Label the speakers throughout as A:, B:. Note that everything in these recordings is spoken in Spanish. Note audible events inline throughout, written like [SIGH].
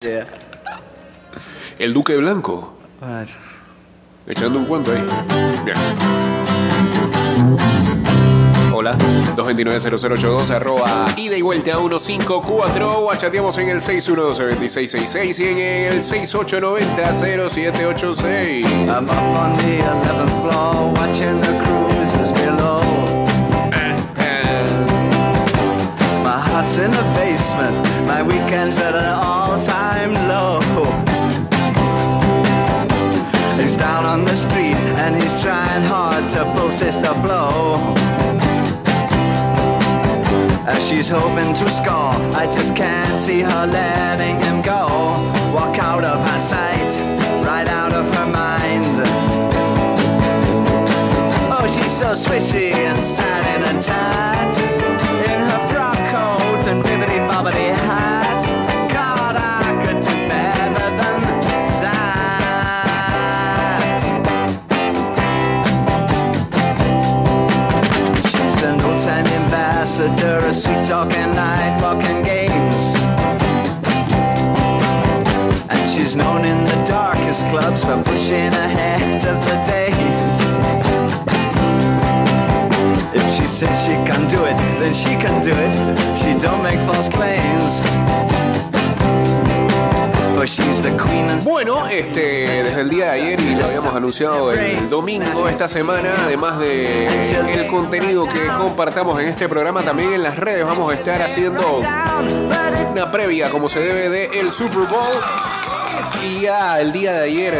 A: Yeah.
B: El Duque Blanco. Echando un cuento ahí. Bien. Hola, 229-0082, arroba ida y vuelta 154, o chateamos en el 612-2666 y en el 6890-0786.
A: I'm up on the 11th floor watching the cruisers below. My heart's in the basement, my weekend's at an all-time low. He's down on the street and he's trying hard to pull Sister blow. As she's hoping to score, I just can't see her letting him go. Walk out of her sight, right out of her mind. Oh, she's so swishy and sad in a tat. In her and bibbity bobbity hat. God, I could do better than that. She's an old time ambassador, a sweet talking night walking games. And she's known in the darkest clubs for pushing ahead of the days. Says she can do it, then she can do it. She don't make false claims. For she's the queen and
B: Bueno, este, desde el día de ayer y lo habíamos anunciado el domingo esta semana, además de el contenido que compartamos en este programa, también en las redes vamos a estar haciendo una previa como se debe de el Super Bowl. Y ya el día de ayer,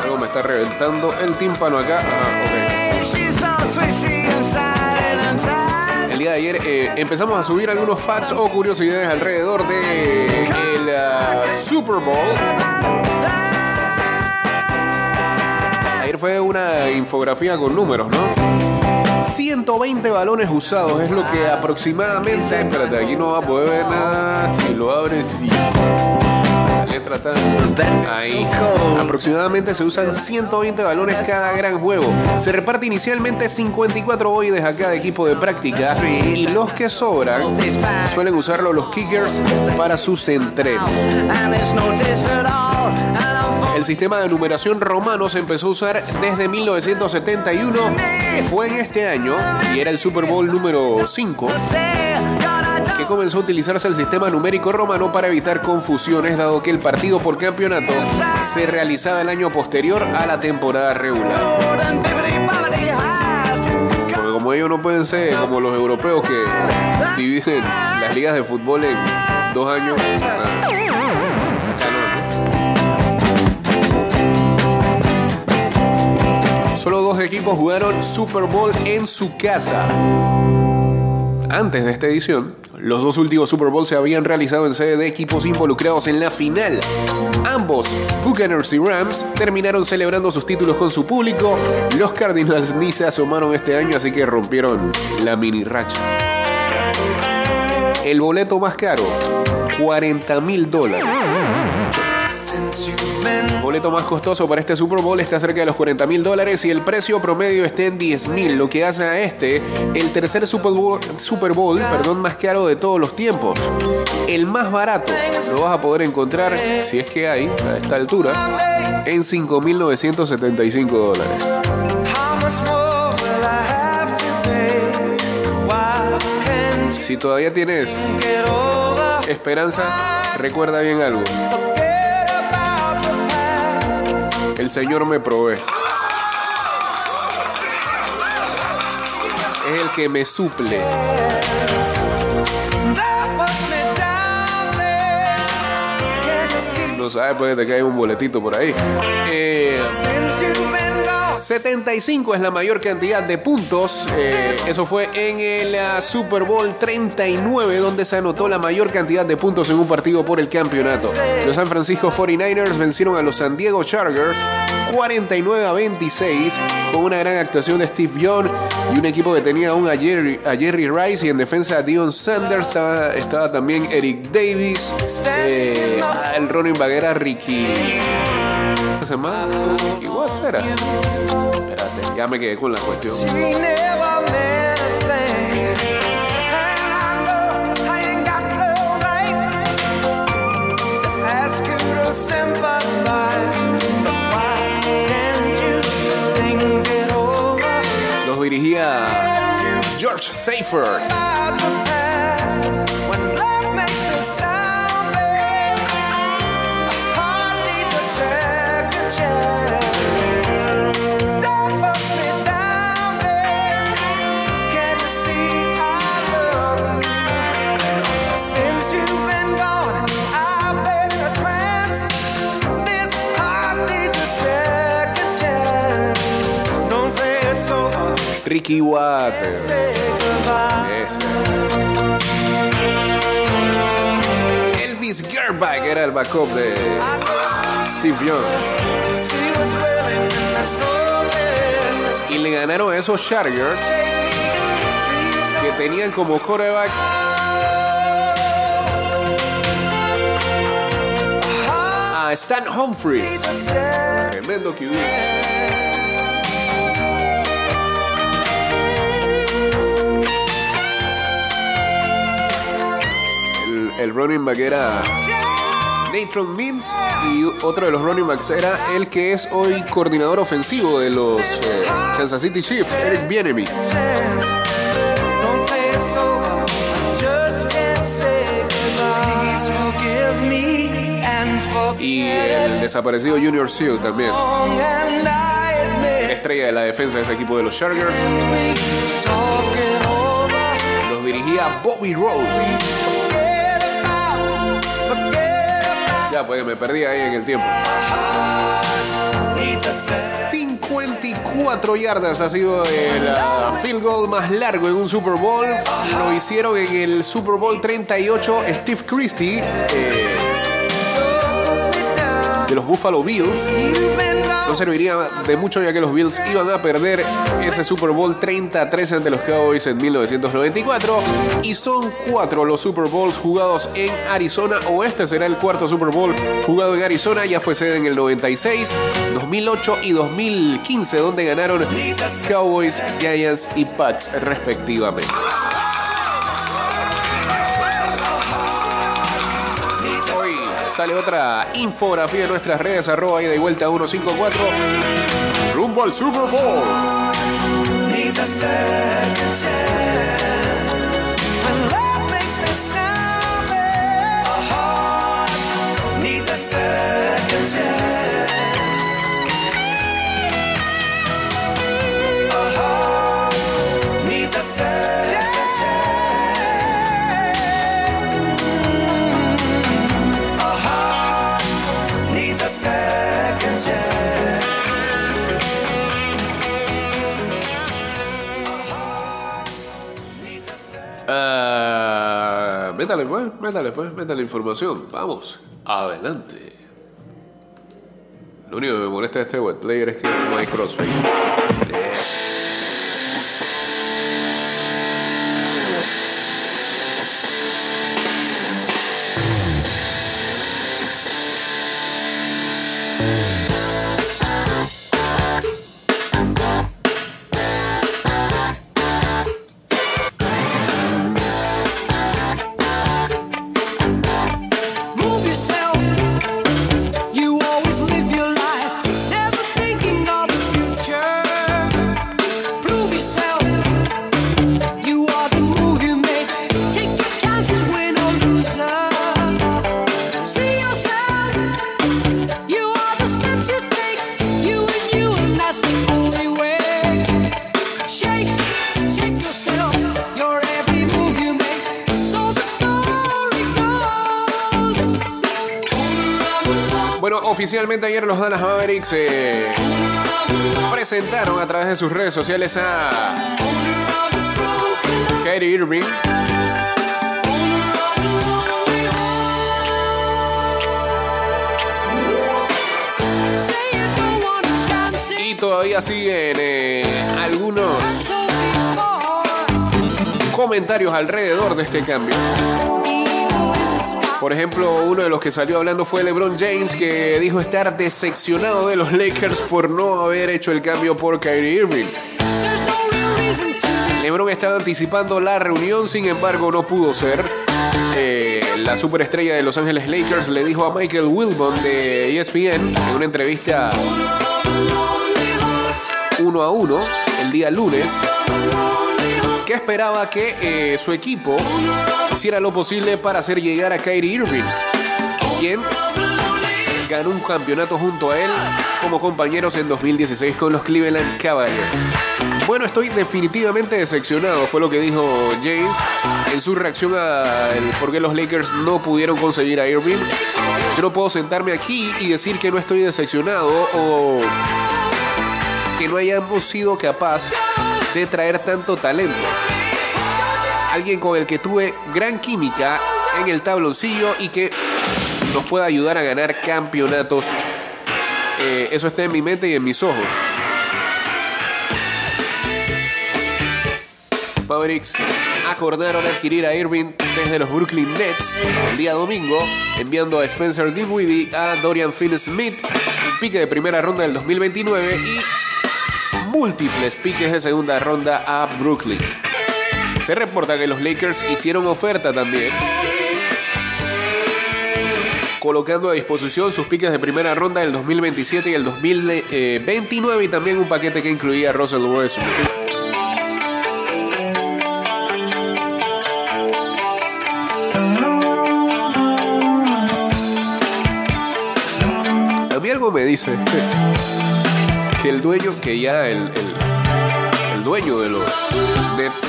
B: algo me está reventando el tímpano acá. Ah, ok. El día de ayer eh, empezamos a subir algunos facts o curiosidades alrededor de el ah, Super Bowl. Ayer fue una infografía con números, ¿no? 120 balones usados es lo que aproximadamente. Espérate, aquí no va a poder ver nada. Si lo abres. Letra está. Ahí. Aproximadamente se usan 120 balones cada gran juego. Se reparte inicialmente 54 oides a cada equipo de práctica. Y los que sobran suelen usarlo los kickers para sus entrenos. El sistema de numeración romano se empezó a usar desde 1971. Fue en este año y era el Super Bowl número 5 comenzó a utilizarse el sistema numérico romano para evitar confusiones dado que el partido por campeonato se realizaba el año posterior a la temporada regular. Porque como ellos no pueden ser como los europeos que dividen las ligas de fútbol en dos años. ah. Solo dos equipos jugaron Super Bowl en su casa. Antes de esta edición, los dos últimos Super Bowl se habían realizado en sede de equipos involucrados en la final. Ambos, Buccaneers y Rams, terminaron celebrando sus títulos con su público. Los Cardinals ni se asomaron este año, así que rompieron la mini racha. El boleto más caro, 40 mil dólares. Boleto más costoso para este Super Bowl está cerca de los 40 mil dólares y el precio promedio está en 10 mil, lo que hace a este el tercer Super Bowl, Super Bowl perdón, más caro de todos los tiempos. El más barato lo vas a poder encontrar, si es que hay, a esta altura, en 5.975 dólares. Si todavía tienes esperanza, recuerda bien algo. El Señor me provee. Es el que me suple. No sabes, puede que te caiga un boletito por ahí. Eh,
C: Since you've been gone,
B: 75 es la mayor cantidad de puntos. Eh, eso fue en el ah, Super Bowl 39, donde se anotó la mayor cantidad de puntos en un partido por el campeonato. Los San Francisco 49ers vencieron a los San Diego Chargers 49 a 26 con una gran actuación de Steve Young y un equipo que tenía aún a Jerry, a Jerry Rice y en defensa a Dion Sanders estaba, estaba también Eric Davis, eh, el running back era Ricky semana. Ya me quedé con la cuestión.
C: Los dirigía George
B: Safer. Ricky Waters. Elvis Gerbach era el backup de Steve Young. Y le ganaron a esos Chargers que tenían como quarterback a Stan Humphries. Tremendo QB. El, running back era Nathan Means y otro de los running backs era el que es hoy coordinador ofensivo de los eh, Kansas City Chiefs, Eric
C: forget
B: Y el desaparecido Junior Seau también. Estrella de la defensa de ese equipo de los Chargers. Los dirigía Bobby Rose. Pues me perdí ahí en el tiempo.
C: Needs a second
B: 54 yardas ha sido el ah, field goal más largo en un Super Bowl. Lo hicieron en el Super Bowl 38 Steve Christie eh, de los Buffalo Bills. No serviría de mucho ya que los Bills iban a perder ese Super Bowl 33 ante los Cowboys en 1994 y son cuatro los Super Bowls jugados en Arizona o este será el cuarto Super Bowl jugado en Arizona, ya fue sede en el 96, 2008 y 2015 donde ganaron Cowboys, Giants y Pats respectivamente. Sale otra infografía en nuestras redes, arroba y vuelta 154. Rumbo al Super Bowl.
C: needs a
B: métale pues, métale pues, métale información. Vamos, adelante. Lo único que me molesta de este web player es que no hay crossfade. Oficialmente ayer los Dallas Mavericks eh, presentaron a través de sus redes sociales a Kyrie Irving. Y todavía siguen eh, algunos comentarios alrededor de este cambio. Por ejemplo, uno de los que salió hablando fue LeBron James, que dijo estar decepcionado de los Lakers por no haber hecho el cambio por Kyrie Irving. LeBron estaba anticipando la reunión, sin embargo, no pudo ser. Eh, la superestrella de Los Ángeles Lakers le dijo a Michael Wilbon de ESPN en una entrevista uno a uno el día lunes porque esperaba que eh, su equipo hiciera lo posible para hacer llegar a Kyrie Irving, quien ganó un campeonato junto a él como compañeros en 2016 con los Cleveland Cavaliers. Bueno, estoy definitivamente decepcionado, fue lo que dijo James en su reacción a el por qué los Lakers no pudieron conseguir a Irving. Yo no puedo sentarme aquí y decir que no estoy decepcionado o que no hayamos sido capaz de traer tanto talento. Alguien con el que tuve gran química en el tabloncillo y que nos pueda ayudar a ganar campeonatos. Eh, eso está en mi mente y en mis ojos. Mavericks acordaron adquirir a Irving desde los Brooklyn Nets el día domingo, enviando a Spencer Dinwiddie, a Dorian Finney-Smith, pique de primera ronda del 2029 y múltiples piques de segunda ronda a Brooklyn. Se reporta que los Lakers hicieron oferta también, colocando a disposición sus piques de primera ronda del 2027 y el 2029 y también un paquete que incluía a Russell Westbrook. Me dice que el dueño, que ya el, el- dueño de los Nets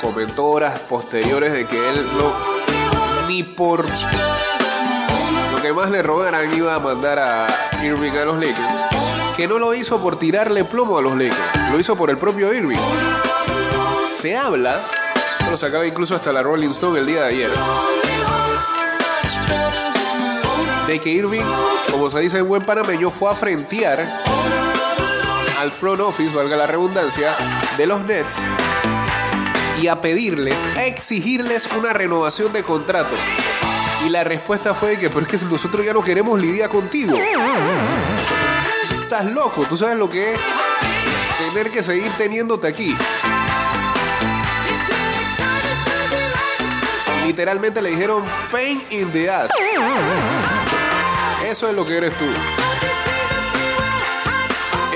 B: comentó horas posteriores de que él no ni por lo que más le rogaran iba a mandar a Irving a los Lakers. Que no lo hizo por tirarle plomo a los Lakers, lo hizo por el propio Irving. Se habla, lo sacaba incluso hasta la Rolling Stone el día de ayer, de que Irving, como se dice en buen panameño, fue a frentear al front office, valga la redundancia, de los Nets y a pedirles, a exigirles una renovación de contrato. Y la respuesta fue que, pero es que nosotros ya no queremos lidiar contigo. Estás loco, tú sabes lo que es tener que seguir teniéndote aquí. Literalmente le dijeron pain in the ass. Eso es lo que eres tú.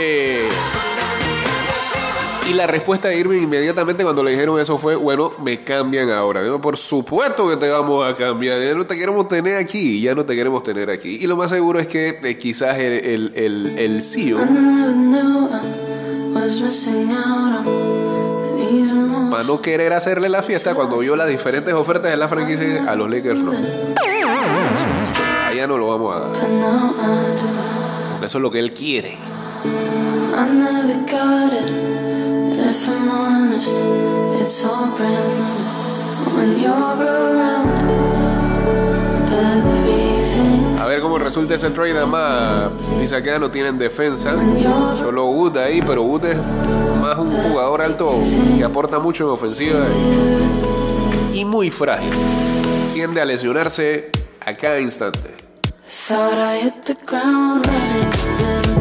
B: Eh, y la respuesta de Irving inmediatamente cuando le dijeron eso fue, bueno, me cambian ahora. Por supuesto que te vamos a cambiar. Ya no te queremos tener aquí. Ya no te queremos tener aquí. Y lo más seguro es que eh, quizás el, el, el, el CEO, para no querer hacerle la fiesta, cuando vio las diferentes ofertas de la franquicia, a los Lakers no. Allá no lo vamos a dar. Eso es lo que él quiere.
D: I never got it. If I'm honest, it's all brand new. When you're around, everything.
B: A ver cómo resulta ese trade. Además, dice acá no tienen defensa. Solo Wood ahí, pero Wood es más un jugador alto que aporta mucho en ofensiva y muy frágil. Tiende a lesionarse a cada instante.
D: Thought I hit the ground running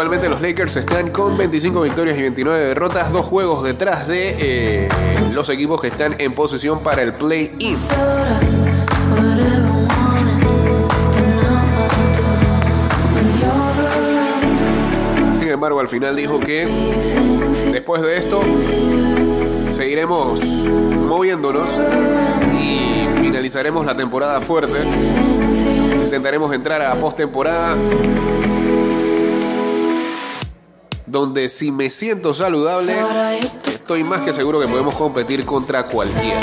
B: Actualmente los Lakers están con 25 victorias y 29 derrotas, dos juegos detrás de eh, los equipos que están en posición para el play-in. Sin embargo, al final dijo que después de esto seguiremos moviéndonos y finalizaremos la temporada fuerte. Intentaremos entrar a postemporada donde si me siento saludable, estoy más que seguro que podemos competir contra cualquiera.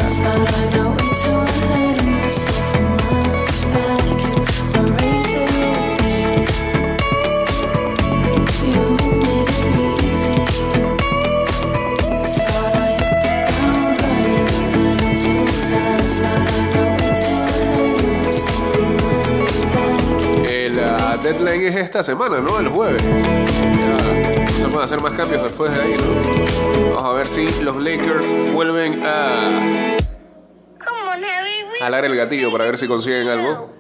B: Es esta semana, ¿no? El jueves. Ya, no se pueden hacer más cambios después de ahí, ¿no? Vamos a ver si los Lakers vuelven a jalar el gatillo para ver si consiguen algo.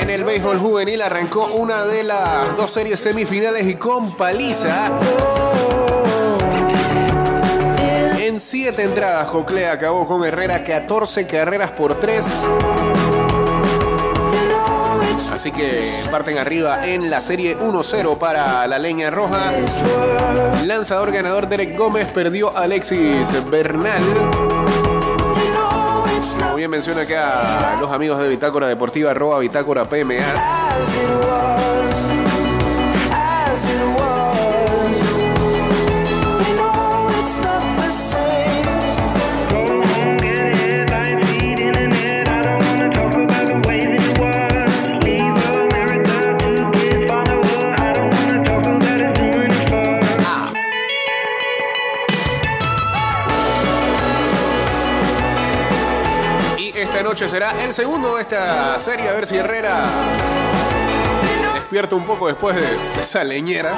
B: En el béisbol juvenil arrancó una de las dos series semifinales y con paliza. En siete entradas, Joclea acabó con Herrera 14 carreras por 3. Así que parten arriba en la serie 1-0 para la leña roja. Lanzador ganador Derek Gómez perdió Alexis Bernal. Como bien menciona acá los amigos de Bitácora Deportiva, arroba Bitácora PMA. Noche será el segundo de esta serie. A ver si Herrera despierta un poco después de esa leñera.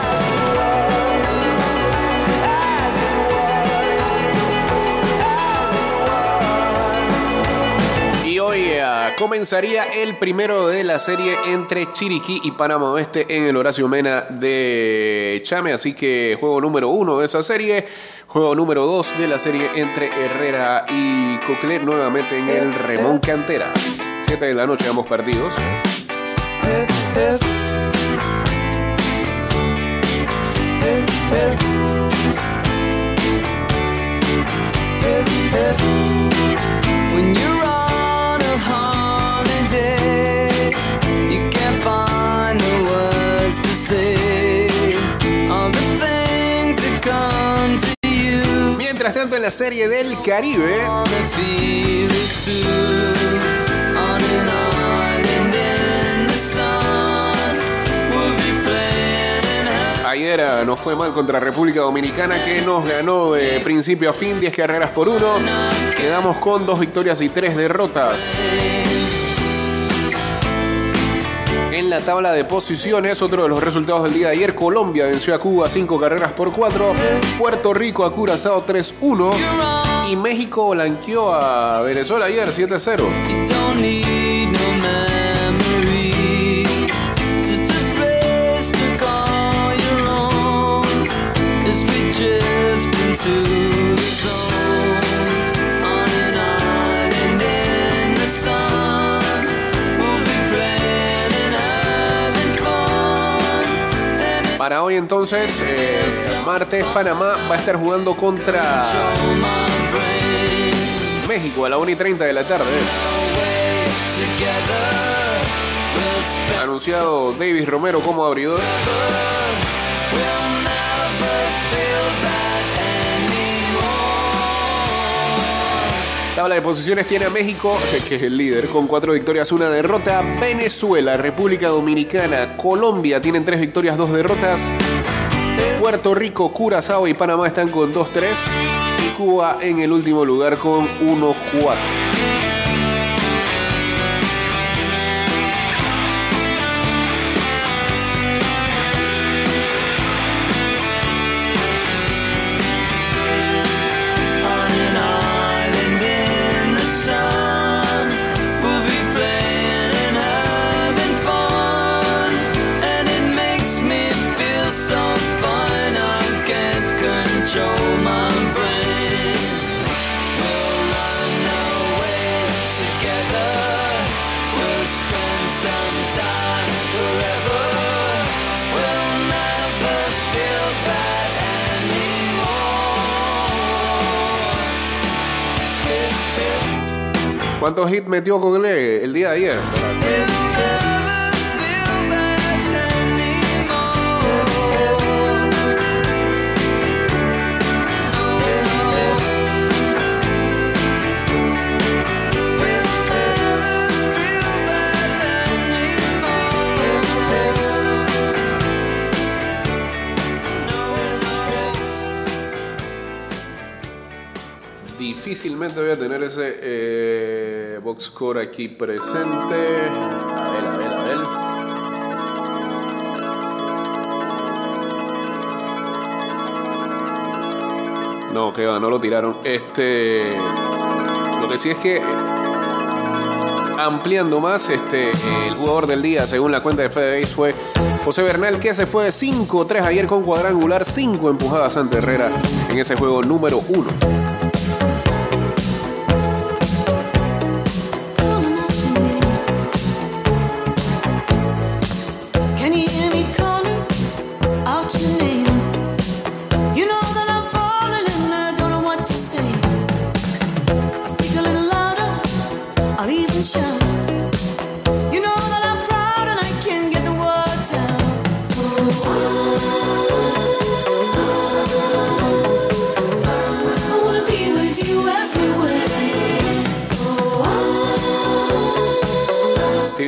B: Y hoy eh, comenzaría el primero de la serie entre Chiriquí y Panamá Oeste en el Horacio Mena de Chame. Así que juego número uno de esa serie. Juego número dos de la serie entre Herrera y Cocle nuevamente en el Remón Cantera. 7 de la noche ambos partidos.
C: When you're
B: tanto en la serie del Caribe. Ayer nos fue mal contra República Dominicana que nos ganó de principio a fin 10 carreras por uno. Quedamos con dos victorias y tres derrotas. En la tabla de posiciones, otro de los resultados del día de ayer, Colombia venció a Cuba 5 carreras por 4, Puerto Rico a Curazao 3-1 y México blanqueó a Venezuela ayer 7-0.
C: You
B: Para hoy entonces, eh, martes, Panamá va a estar jugando contra. México a la 1 y 30 de la tarde. Anunciado Davis Romero como abridor. Tabla de posiciones tiene a México, que es el líder, con cuatro victorias, una derrota. Venezuela, República Dominicana, Colombia tienen tres victorias, dos derrotas. Puerto Rico, Curazao y Panamá están con 2-3 y Cuba en el último lugar con 1-4. ¿Cuántos hits metió con él el día de ayer? Difícilmente voy a tener ese eh, box score aquí presente. A ver, a ver, a ver. No, que va, no lo tiraron. Este. Lo que sí es que. Ampliando más, este, el jugador del día, según la cuenta de FedeBase, fue José Bernal, que se fue de 5-3 ayer con cuadrangular, 5 empujadas ante Herrera en ese juego número 1.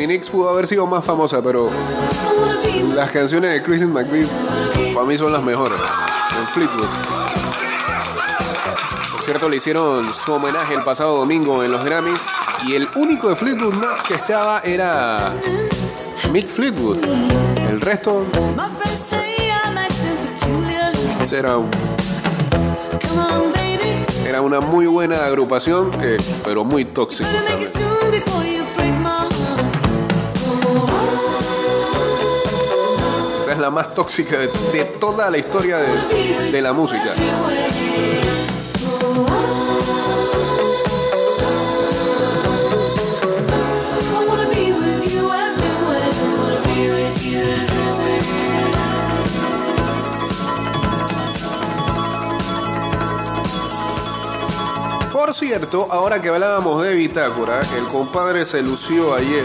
B: TV Nix pudo haber sido más famosa, pero las canciones de Christine McVie para mí son las mejores. En Fleetwood. Por cierto, le hicieron su homenaje el pasado domingo en los Grammys y el único de Fleetwood Mac que estaba era Mick Fleetwood. El resto era, era una muy buena agrupación, pero muy tóxico la más tóxica de, toda la historia de, de la música. Por cierto, ahora que hablábamos de Bitácora, el compadre se lució ayer.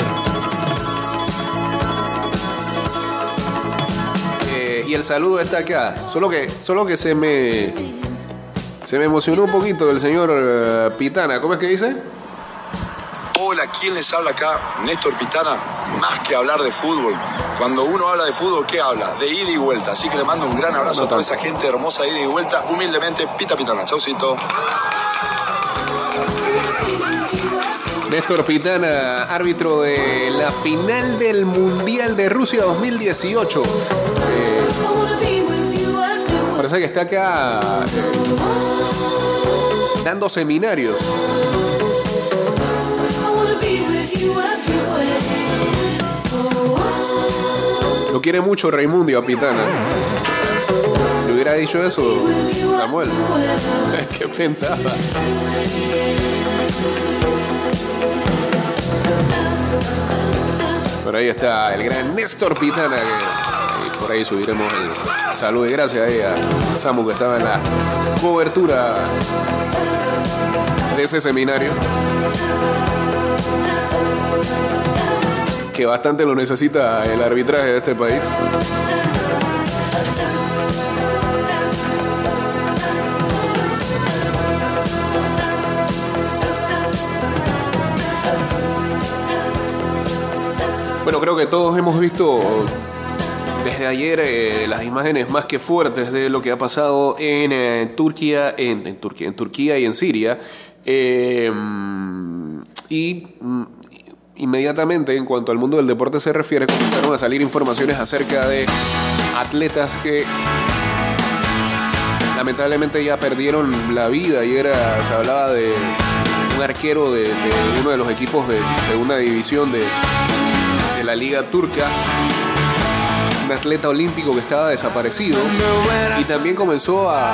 B: Y el saludo está acá. Solo que, solo que se me. Se me emocionó un poquito el señor eh, Pitana. ¿Cómo es que dice?
E: Hola, ¿quién les habla acá? Néstor Pitana. Más que hablar de fútbol. Cuando uno habla de fútbol, ¿qué habla? De ida y vuelta. Así que le mando un gran abrazo a toda esa gente hermosa de ida y vuelta. Humildemente, Pita Pitana. Chaucito.
B: Néstor Pitana, árbitro de la final del Mundial de Rusia 2018. Parece que está acá dando seminarios. Lo quiere mucho Raimundo a Pitana. Le hubiera dicho eso Samuel. [LAUGHS] ¿Qué pensaba? Por ahí está el gran Néstor Pitana. Que, por ahí subiremos el saludo y gracias ahí a Samu que estaba en la cobertura de ese seminario. Que bastante lo necesita el arbitraje de este país. Bueno, creo que todos hemos visto Desde ayer eh, las imágenes más que fuertes de lo que ha pasado en eh, Turquía, en, Turquía, en Turquía y en Siria. Eh, y mm, inmediatamente, en cuanto al mundo del deporte se refiere, comenzaron a salir informaciones acerca de atletas que lamentablemente ya perdieron la vida. Ayer se hablaba de un arquero de, de uno de los equipos de segunda división de, de la liga turca, atleta olímpico que estaba desaparecido. Y también comenzó a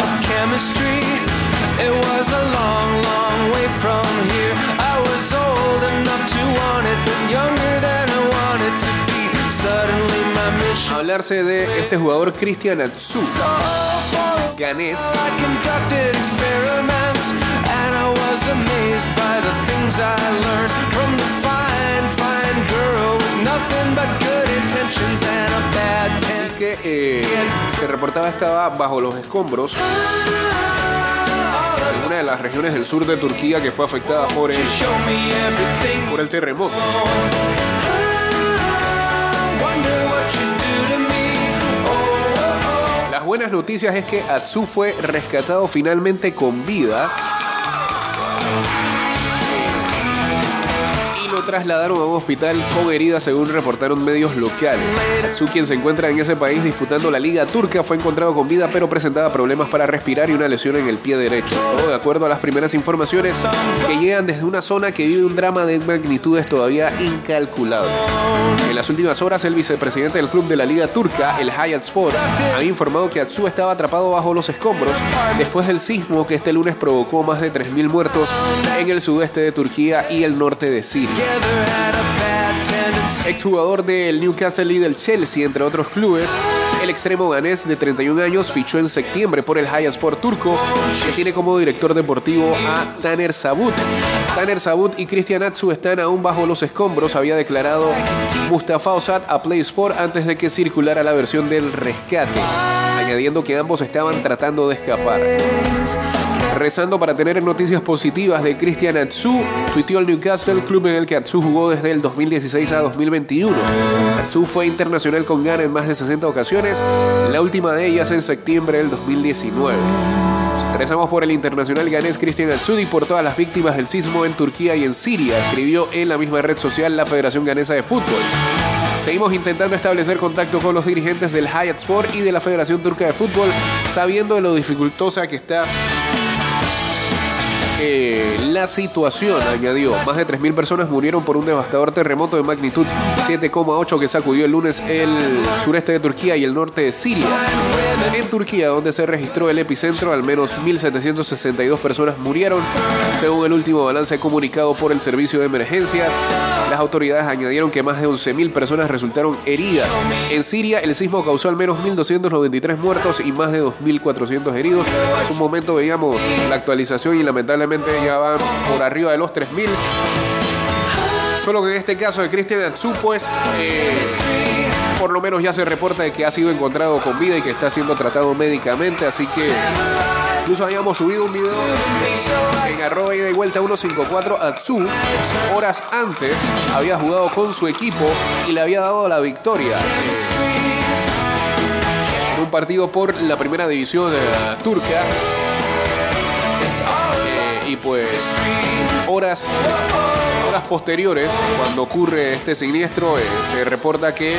B: hablarse de este jugador Cristian Atsu, ganés,
C: I conducted experiments, and I was amazed by the things I learned. From the fine, fine girl with nothing but good intentions and a.
B: que eh, se reportaba estaba bajo los escombros en una de las regiones del sur de Turquía que fue afectada por el, por el terremoto. Las buenas noticias es que Atsu fue rescatado finalmente con vida. Trasladaron a un hospital con heridas según reportaron medios locales. Atsu, quien se encuentra en ese país disputando la liga turca, fue encontrado con vida pero presentaba problemas para respirar y una lesión en el pie derecho. Todo de acuerdo a las primeras informaciones que llegan desde una zona que vive un drama de magnitudes todavía incalculables. En las últimas horas, el vicepresidente del club de la Liga Turca, el Hayat Sport, había informado que Atsu estaba atrapado bajo los escombros después del sismo que este lunes provocó más de 3.000 muertos en el sudeste de Turquía y el norte de Siria. Exjugador del Newcastle y del Chelsea, entre otros clubes, el extremo ganés de 31 años fichó en septiembre por el Sport turco, que tiene como director deportivo a Taner Sabut. Taner Sabut y Cristian Atsu están aún bajo los escombros, había declarado Mustafa Osat a Play Sport antes de que circulara la versión del rescate, añadiendo que ambos estaban tratando de escapar. Rezando para tener noticias positivas de Cristian Atsu, tuiteó el Newcastle, club en el que Atsu jugó desde el 2016 a 2021. Atsu fue internacional con Ghana en más de 60 ocasiones, la última de ellas en septiembre del 2019. Rezamos por el internacional ganés Cristian y por todas las víctimas del sismo en Turquía y en Siria, escribió en la misma red social la Federación Ganesa de Fútbol. Seguimos intentando establecer contacto con los dirigentes del Hayat Sport y de la Federación Turca de Fútbol, sabiendo de lo dificultosa que está la situación, añadió. Más de 3.000 personas murieron por un devastador terremoto de magnitud 7,8 que sacudió el lunes el sureste de Turquía y el norte de Siria. En Turquía, donde se registró el epicentro, al menos 1.762 personas murieron, según el último balance comunicado por el Servicio de Emergencias. Las autoridades añadieron que más de 11.000 personas resultaron heridas. En Siria, el sismo causó al menos 1.293 muertos y más de 2.400 heridos. Hace un momento veíamos la actualización y lamentablemente ya van por arriba de los 3.000. Solo que en este caso de Cristian Atsu, pues, eh, por lo menos ya se reporta de que ha sido encontrado con vida y que está siendo tratado médicamente. Así que incluso habíamos subido un video en arroba y vuelta 154 Atsu. Horas antes había jugado con su equipo y le había dado la victoria. En un partido por la primera división eh, turca. Y pues horas, horas posteriores, cuando ocurre este siniestro, eh, se reporta que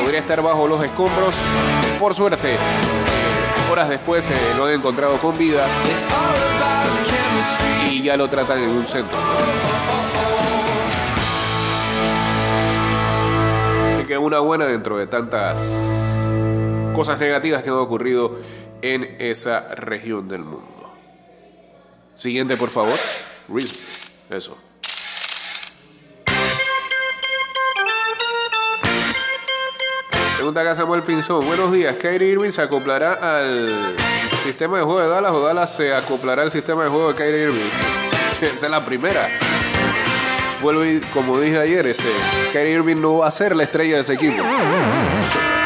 B: podría estar bajo los escombros. Por suerte, eh, horas después eh, lo han encontrado con vida y ya lo tratan en un centro. Así que una buena dentro de tantas cosas negativas que han ocurrido en esa región del mundo. Siguiente, por favor. Eso. Pregunta acá Samuel Pinzón. Buenos días. Kyrie Irving se acoplará al sistema de juego de Dallas o Dallas se acoplará al sistema de juego de Kyrie Irving. [LAUGHS] Esa es la primera. Vuelvo y como dije ayer, este, Kyrie Irving no va a ser la estrella de ese equipo.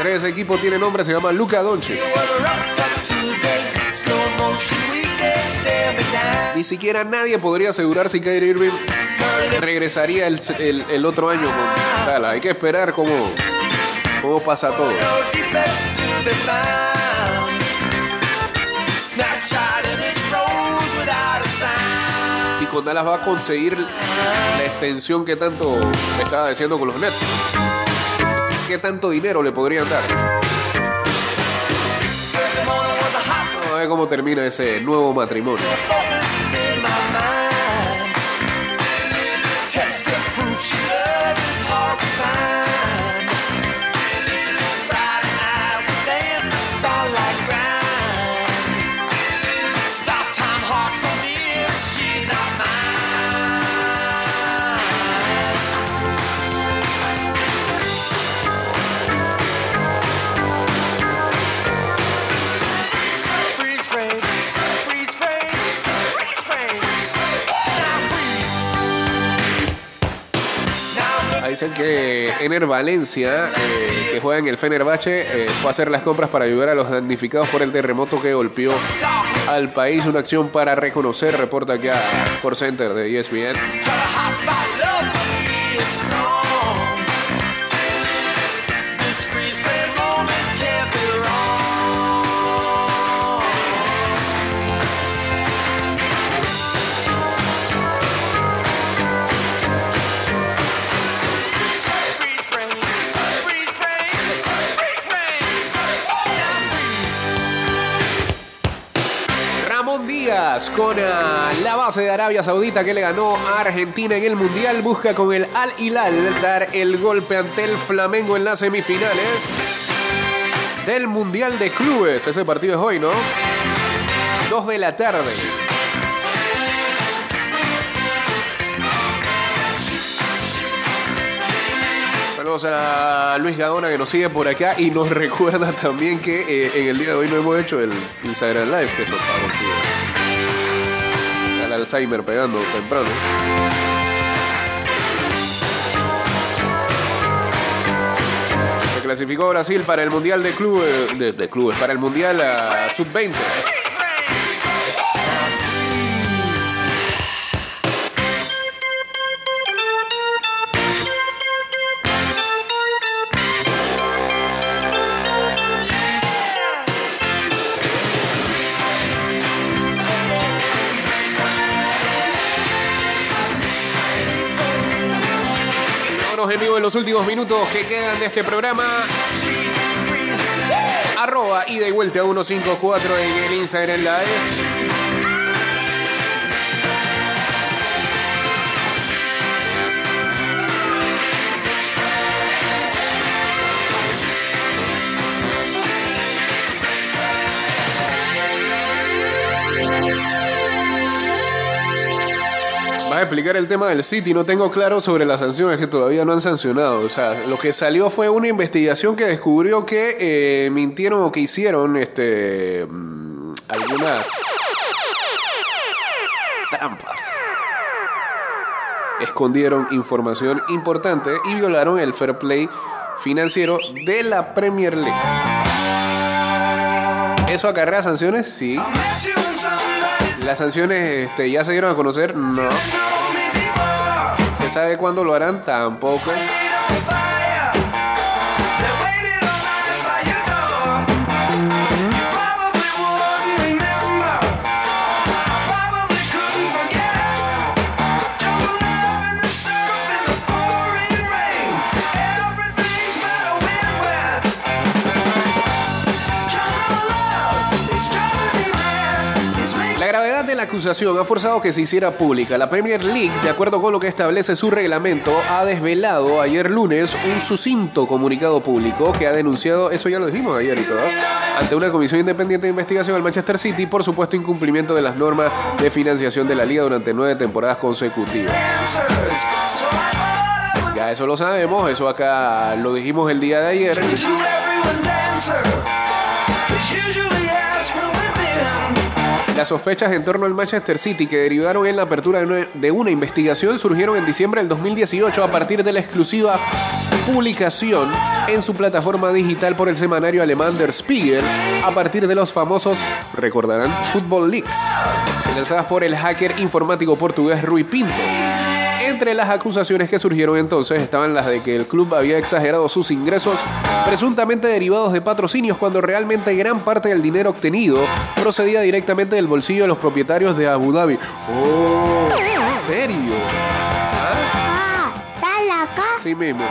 B: Ese equipo tiene nombre, se llama Luka Doncic. Ni siquiera nadie podría asegurar si Kyrie Irving regresaría el, el- otro año con Dallas. Hay que esperar cómo, cómo pasa todo. Si con Dallas va a conseguir la extensión que tanto estaba diciendo con los Nets. ¿Qué tanto dinero le podrían dar? Cómo termina ese nuevo matrimonio. Que Ener Valencia, eh, que juega en el Fenerbahce, eh, fue a hacer las compras para ayudar a los damnificados por el terremoto que golpeó al país. Una acción para reconocer, reporta aquí a Sport Center de ESPN. Con ah, la base de Arabia Saudita que le ganó a Argentina en el Mundial. Busca con el Al Hilal dar el golpe ante el Flamengo en las semifinales del Mundial de Clubes. Ese partido es hoy, ¿no? Dos de la tarde. Saludos a Luis Gaona que nos sigue por acá y nos [LAUGHS] recuerda también que eh, en el día de hoy no hemos hecho el Instagram Live, que eso está Alzheimer pegando temprano. Se clasificó Brasil para el Mundial de Clubes, de, clubes para el Mundial ah, Sub-20. En los últimos minutos que quedan de este programa. Arroba ida y vuelta 154 en el Instagram Live. Explicar el tema del City. No tengo claro sobre las sanciones que todavía no han sancionado. O sea, lo que salió fue una investigación que descubrió que eh, mintieron o que hicieron este mm, algunas trampas. Escondieron información importante y violaron el fair play financiero de la Premier League. ¿Eso acarrea sanciones? Sí. ¿Las sanciones este, ya se dieron a conocer? No. ¿Se sabe cuándo lo harán? Tampoco. Acusación ha forzado que se hiciera pública. La Premier League, de acuerdo con lo que establece su reglamento, ha desvelado ayer lunes un sucinto comunicado público que ha denunciado, eso ya lo dijimos ayer y todo, ante una comisión independiente de investigación al Manchester City por supuesto incumplimiento de las normas de financiación de la liga durante nueve temporadas consecutivas. Ya eso lo sabemos, eso acá lo dijimos el día de ayer. Las sospechas en torno al Manchester City que derivaron en la apertura de una, investigación surgieron en diciembre del 2018 a partir de la exclusiva publicación en su plataforma digital por el semanario alemán Der Spiegel a partir de los famosos, recordarán, Football Leaks, lanzadas por el hacker informático portugués Rui Pinto. En Entre las acusaciones que surgieron entonces estaban las de que el club había exagerado sus ingresos, presuntamente derivados de patrocinios, cuando realmente gran parte del dinero obtenido procedía directamente del bolsillo de los propietarios de Abu Dhabi. ¡Oh! ¿En serio? ¿Ah? Sí mismo.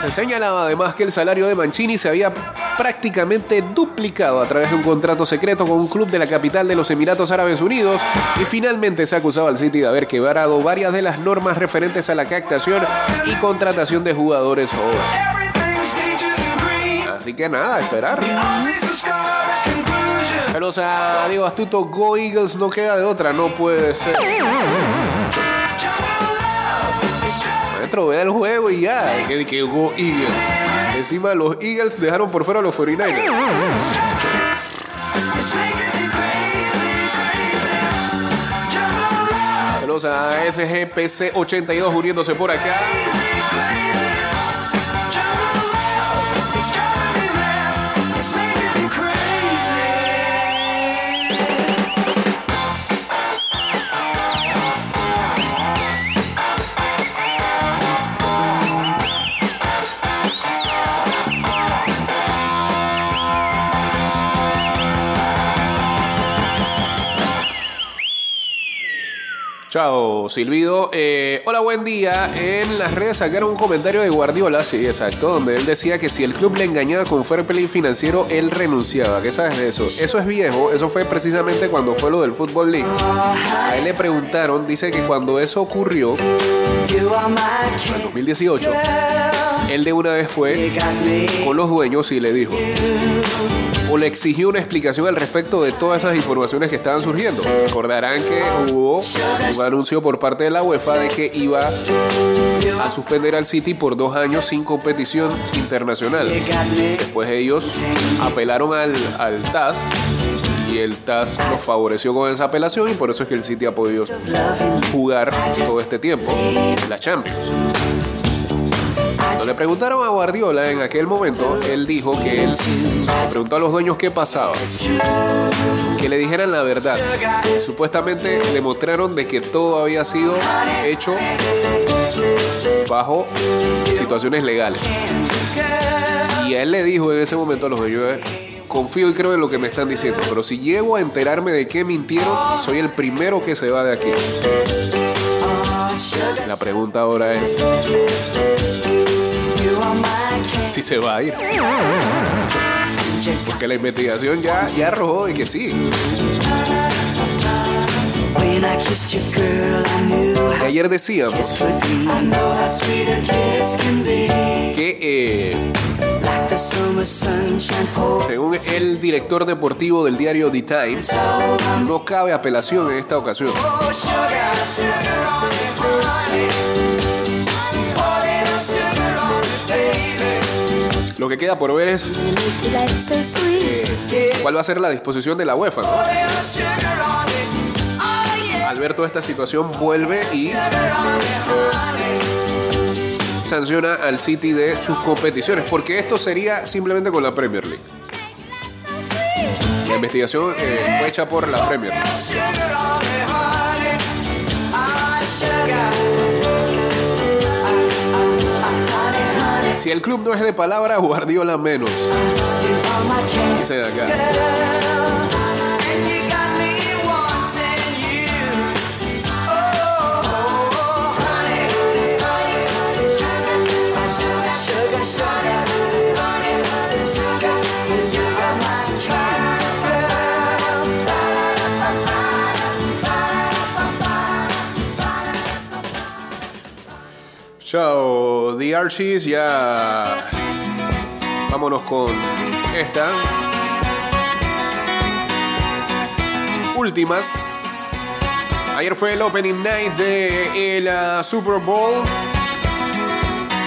B: Se señalaba además que el salario de Mancini se había prácticamente duplicado a través de un contrato secreto con un club de la capital de los Emiratos Árabes Unidos y finalmente se acusaba al City de haber quebrado varias de las normas referentes a la captación y contratación de jugadores jóvenes. Así que nada, a esperar. Saludos a Diego Astuto, Go Eagles, no queda de otra, no puede ser. Maestro, vea el juego y ya. Que, que Go Eagles. Encima los Eagles dejaron por fuera a los 49ers. Saludos a SGPC82 uniéndose por acá. Chao, Silvido. Eh, hola, buen día. En las redes sacaron un comentario de Guardiola, sí, exacto, donde él decía que si el club le engañaba con fair play financiero, él renunciaba. ¿Qué sabes de eso? Eso es viejo, eso fue precisamente cuando fue lo del Football League. A él le preguntaron, dice que cuando eso ocurrió, en 2018, él de una vez fue con los dueños y le dijo, o le exigió una explicación al respecto de todas esas informaciones que estaban surgiendo. Recordarán que hubo un anuncio por parte de la UEFA de que iba a suspender al City por dos años sin competición internacional. Después ellos apelaron al, al TAS y el TAS los favoreció con esa apelación y por eso es que el City ha podido jugar todo este tiempo la Champions. Le preguntaron a Guardiola en aquel momento, él dijo que él preguntó a los dueños qué pasaba. Que le dijeran la verdad. Supuestamente le mostraron de que todo había sido hecho bajo situaciones legales. Y él le dijo en ese momento a los dueños, "Eh, confío y creo en lo que me están diciendo, pero si llego a enterarme de que mintieron, soy el primero que se va de aquí. La pregunta ahora es si se va a ir. Porque la investigación ya, ya arrojó de que sí. Y ayer decíamos que eh, según el director deportivo del diario The Times, no cabe apelación en esta ocasión. Lo que queda por ver es eh, cuál va a ser la disposición de la UEFA. ¿no? Al esta situación, vuelve y sanciona al City de sus competiciones, porque esto sería simplemente con la Premier League. La investigación eh, fue hecha por la Premier. Si el club no es de palabra, Guardiola menos. Acá. Chao, Archies, ya. Vámonos con esta. Últimas. Ayer fue el opening night de el uh, Super Bowl.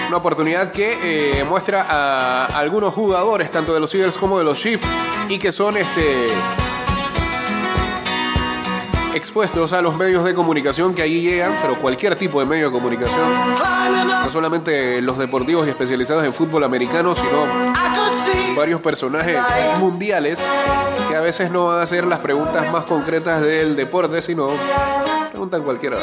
B: Una oportunidad que eh, muestra a algunos jugadores, tanto de los Eagles como de los Chiefs, y que son este expuestos a los medios de comunicación que allí llegan, pero cualquier tipo de medio de comunicación, no solamente los deportivos y especializados en fútbol americano, sino varios personajes mundiales que a veces no van a hacer las preguntas más concretas del deporte, sino Preguntan cualquiera.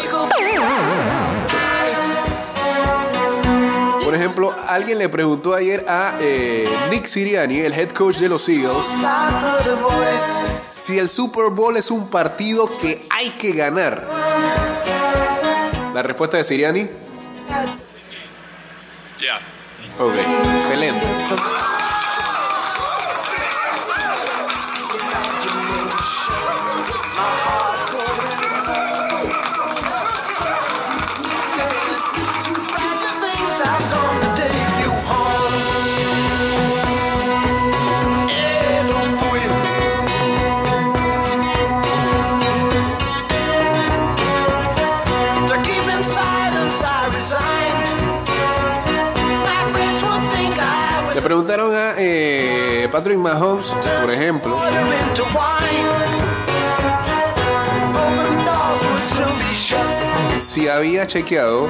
B: Por ejemplo, alguien le preguntó ayer a eh, Nick Siriani, el head coach de los Eagles, si el Super Bowl es un partido que hay que ganar. La respuesta de Siriani,
E: Yeah.
B: ok, excelente. Patrick Mahomes, por ejemplo, si había chequeado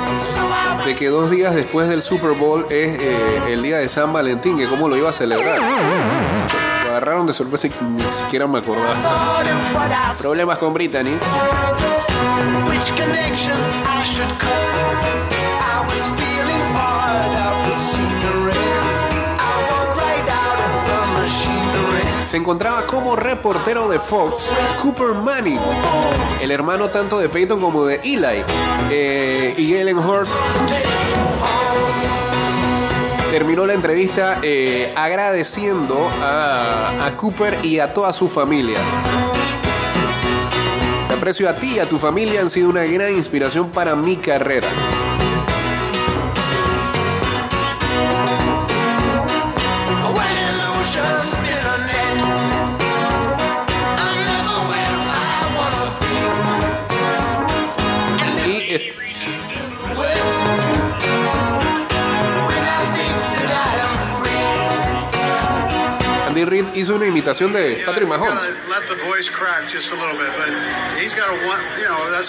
B: de que dos días después del Super Bowl es eh, el día de San Valentín, que cómo lo iba a celebrar. Lo agarraron de sorpresa y ni siquiera me acordaba. Problemas con Brittany. Se encontraba como reportero de Fox Cooper Manning, el hermano tanto de Peyton como de Eli. Eh, y Ellen Horst terminó la entrevista eh, agradeciendo a, a Cooper y a toda su familia. Te aprecio a ti y a tu familia, han sido una gran inspiración para mi carrera.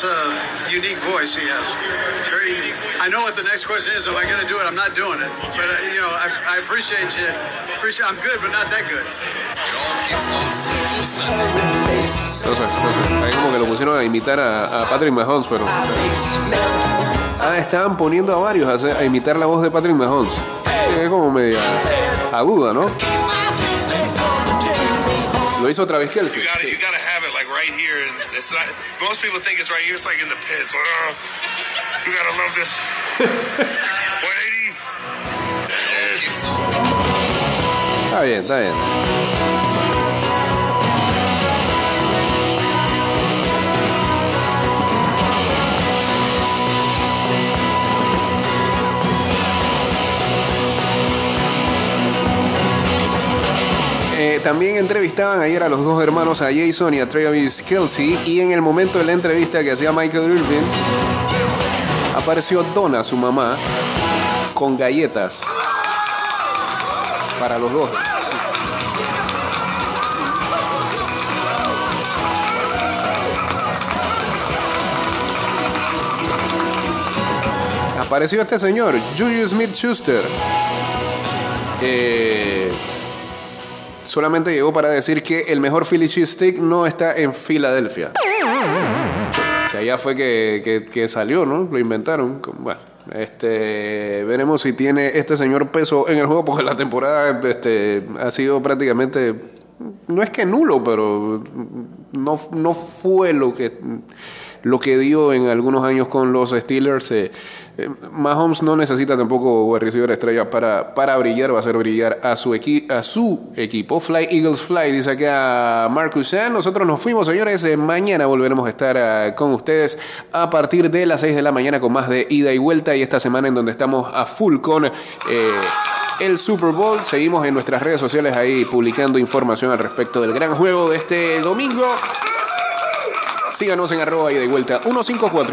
F: A
G: unique voice he has. Very unique. I know what the next question is. Am I going to do it? I'm not doing it. But uh, you know, I, I appreciate you. Appreciate. I'm good, but not that good.
B: No sé, no sé. Ahí como que lo pusieron a imitar a, a Patrick Mahomes, pero. Ah, estaban poniendo a varios a, a imitar la voz de Patrick Mahomes. Es como media aguda, ¿no? Lo hizo otra vez Kelsey.
H: You gotta, you gotta have it like right here, and it's not. Most people think it's right here. It's like in the pits. Uh, you gotta love this. [LAUGHS] 180.
B: Está bien, está bien. Eh, también entrevistaban ayer a los dos hermanos, a Jason y a Travis Kelsey, y en el momento de la entrevista que hacía Michael Irvin, apareció Donna, su mamá, con galletas para los dos. Apareció este señor, Julius Smith Schuster. Eh, solamente llegó para decir que el mejor Philly cheesesteak no está en Filadelfia. O ya fue que, que- que salió, ¿no? Lo inventaron. Bueno, este, veremos si tiene este señor peso en el juego, porque la temporada este, ha sido prácticamente, no es que nulo, pero no, no fue lo que, lo que dio en algunos años con los Steelers. eh. Eh, Mahomes no necesita tampoco recibir estrellas para, para brillar, a hacer brillar a su, a su equipo. Fly Eagles Fly, dice acá Marcus. Nosotros nos fuimos, señores. Eh, mañana volveremos a estar ah, con ustedes a partir de las 6 de la mañana con más de ida y vuelta. Y esta semana en donde estamos a full con. eh, el Super Bowl. Seguimos en nuestras redes sociales ahí publicando información al respecto del gran juego de este domingo. Síganos en arroba ida y vuelta 154 en